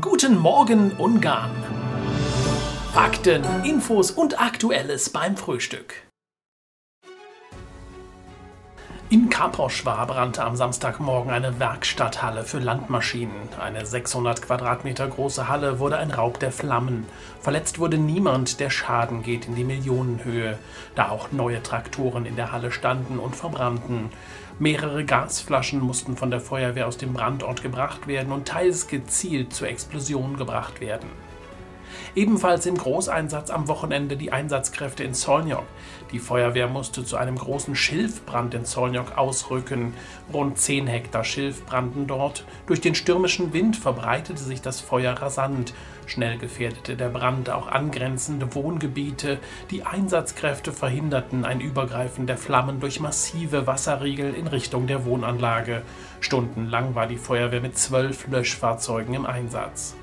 Guten Morgen Ungarn. Fakten, Infos und Aktuelles beim Frühstück. In Kaposchwar brannte am Samstagmorgen eine Werkstatthalle für Landmaschinen. Eine 600 Quadratmeter große Halle wurde ein Raub der Flammen. Verletzt wurde niemand, der Schaden geht in die Millionenhöhe, da auch neue Traktoren in der Halle standen und verbrannten. Mehrere Gasflaschen mussten von der Feuerwehr aus dem Brandort gebracht werden und teils gezielt zur Explosion gebracht werden. Ebenfalls im Großeinsatz am Wochenende die Einsatzkräfte in Solnjok. Die Feuerwehr musste zu einem großen Schilfbrand in Solnjok ausrücken. Rund 10 Hektar Schilf brannten dort. Durch den stürmischen Wind verbreitete sich das Feuer rasant. Schnell gefährdete der Brand auch angrenzende Wohngebiete. Die Einsatzkräfte verhinderten ein Übergreifen der Flammen durch massive Wasserriegel in Richtung der Wohnanlage. Stundenlang war die Feuerwehr mit zwölf Löschfahrzeugen im Einsatz.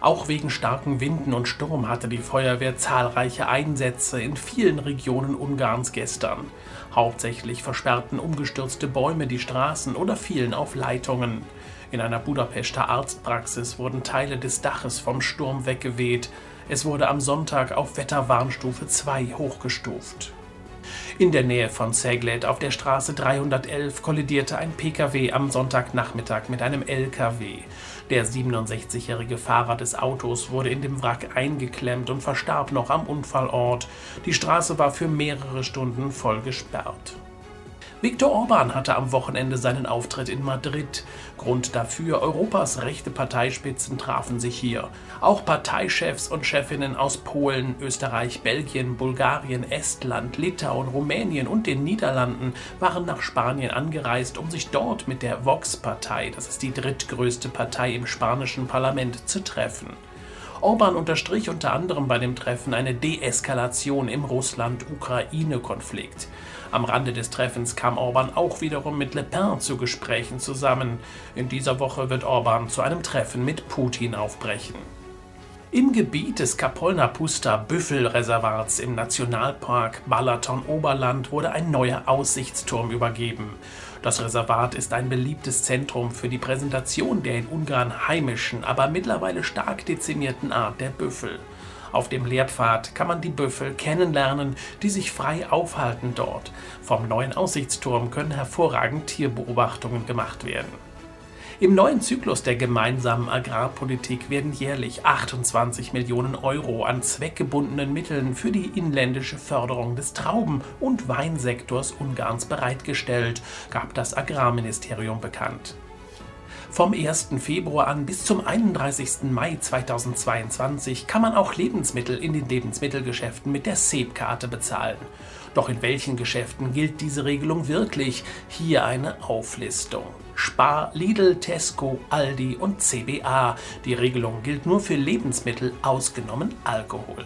Auch wegen starken Winden und Sturm hatte die Feuerwehr zahlreiche Einsätze in vielen Regionen Ungarns gestern. Hauptsächlich versperrten umgestürzte Bäume die Straßen oder fielen auf Leitungen. In einer Budapester Arztpraxis wurden Teile des Daches vom Sturm weggeweht. Es wurde am Sonntag auf Wetterwarnstufe 2 hochgestuft. In der Nähe von Seglet auf der Straße 311 kollidierte ein Pkw am Sonntagnachmittag mit einem Lkw. Der 67-jährige Fahrer des Autos wurde in dem Wrack eingeklemmt und verstarb noch am Unfallort. Die Straße war für mehrere Stunden voll gesperrt. Viktor Orban hatte am Wochenende seinen Auftritt in Madrid. Grund dafür, Europas rechte Parteispitzen trafen sich hier. Auch Parteichefs und Chefinnen aus Polen, Österreich, Belgien, Bulgarien, Estland, Litauen, Rumänien und den Niederlanden waren nach Spanien angereist, um sich dort mit der Vox-Partei, das ist die drittgrößte Partei im spanischen Parlament, zu treffen. Orban unterstrich unter anderem bei dem Treffen eine Deeskalation im Russland-Ukraine-Konflikt. Am Rande des Treffens kam Orban auch wiederum mit Le Pen zu Gesprächen zusammen. In dieser Woche wird Orban zu einem Treffen mit Putin aufbrechen. Im Gebiet des Kapolna Pusta Büffelreservats im Nationalpark Balaton Oberland wurde ein neuer Aussichtsturm übergeben. Das Reservat ist ein beliebtes Zentrum für die Präsentation der in Ungarn heimischen, aber mittlerweile stark dezimierten Art der Büffel. Auf dem Lehrpfad kann man die Büffel kennenlernen, die sich frei aufhalten dort. Vom neuen Aussichtsturm können hervorragend Tierbeobachtungen gemacht werden. Im neuen Zyklus der gemeinsamen Agrarpolitik werden jährlich 28 Millionen Euro an zweckgebundenen Mitteln für die inländische Förderung des Trauben- und Weinsektors Ungarns bereitgestellt, gab das Agrarministerium bekannt. Vom 1. Februar an bis zum 31. Mai 2022 kann man auch Lebensmittel in den Lebensmittelgeschäften mit der SEB-Karte bezahlen. Doch in welchen Geschäften gilt diese Regelung wirklich? Hier eine Auflistung. Spar, Lidl, Tesco, Aldi und CBA. Die Regelung gilt nur für Lebensmittel, ausgenommen Alkohol.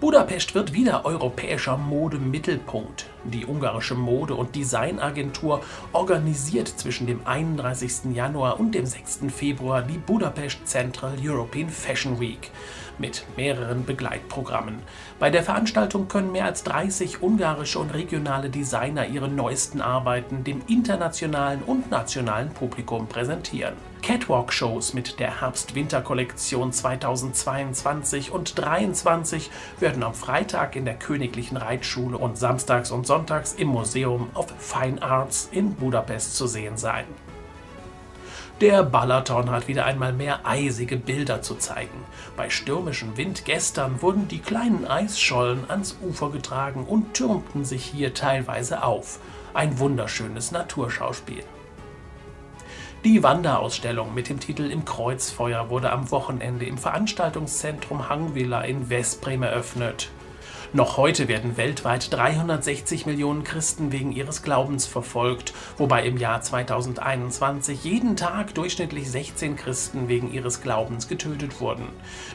Budapest wird wieder europäischer Modemittelpunkt. Die ungarische Mode- und Designagentur organisiert zwischen dem 31. Januar und dem 6. Februar die Budapest Central European Fashion Week mit mehreren Begleitprogrammen. Bei der Veranstaltung können mehr als 30 ungarische und regionale Designer ihre neuesten Arbeiten dem internationalen und nationalen Publikum präsentieren. Catwalk-Shows mit der Herbst-Winter-Kollektion 2022 und 2023 werden am Freitag in der Königlichen Reitschule und samstags und sonntags im Museum of Fine Arts in Budapest zu sehen sein. Der Balaton hat wieder einmal mehr eisige Bilder zu zeigen. Bei stürmischem Wind gestern wurden die kleinen Eisschollen ans Ufer getragen und türmten sich hier teilweise auf. Ein wunderschönes Naturschauspiel. Die Wanderausstellung mit dem Titel Im Kreuzfeuer wurde am Wochenende im Veranstaltungszentrum Hangvilla in Veszprem eröffnet. Noch heute werden weltweit 360 Millionen Christen wegen ihres Glaubens verfolgt, wobei im Jahr 2021 jeden Tag durchschnittlich 16 Christen wegen ihres Glaubens getötet wurden.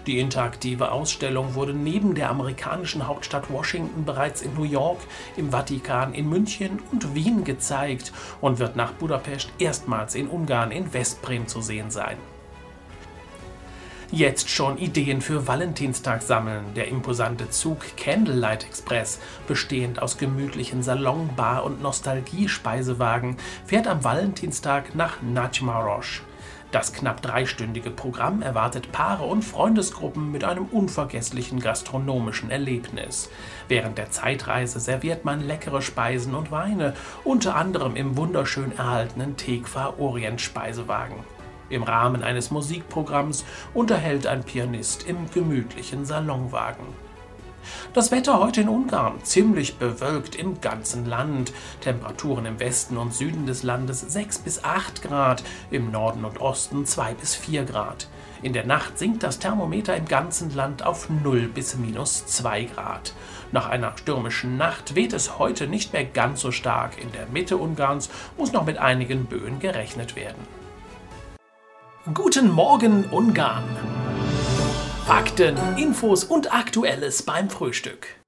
Die interaktive Ausstellung wurde neben der amerikanischen Hauptstadt Washington bereits in New York, im Vatikan, in München und Wien gezeigt und wird nach Budapest erstmals in Ungarn in Westbrem zu sehen sein. Jetzt schon Ideen für Valentinstag sammeln. Der imposante Zug Candlelight Express, bestehend aus gemütlichen Salon, Bar und Nostalgie-Speisewagen, fährt am Valentinstag nach Nagymaros. Das knapp dreistündige Programm erwartet Paare und Freundesgruppen mit einem unvergesslichen gastronomischen Erlebnis. Während der Zeitreise serviert man leckere Speisen und Weine, unter anderem im wunderschön erhaltenen Tekfa Orient Speisewagen. Im Rahmen eines Musikprogramms unterhält ein Pianist im gemütlichen Salonwagen. Das Wetter heute in Ungarn ziemlich bewölkt im ganzen Land. Temperaturen im Westen und Süden des Landes 6 bis 8 Grad, im Norden und Osten 2 bis 4 Grad. In der Nacht sinkt das Thermometer im ganzen Land auf 0 bis minus 2 Grad. Nach einer stürmischen Nacht weht es heute nicht mehr ganz so stark. In der Mitte Ungarns muss noch mit einigen Böen gerechnet werden. Guten Morgen Ungarn! Fakten, Infos und Aktuelles beim Frühstück.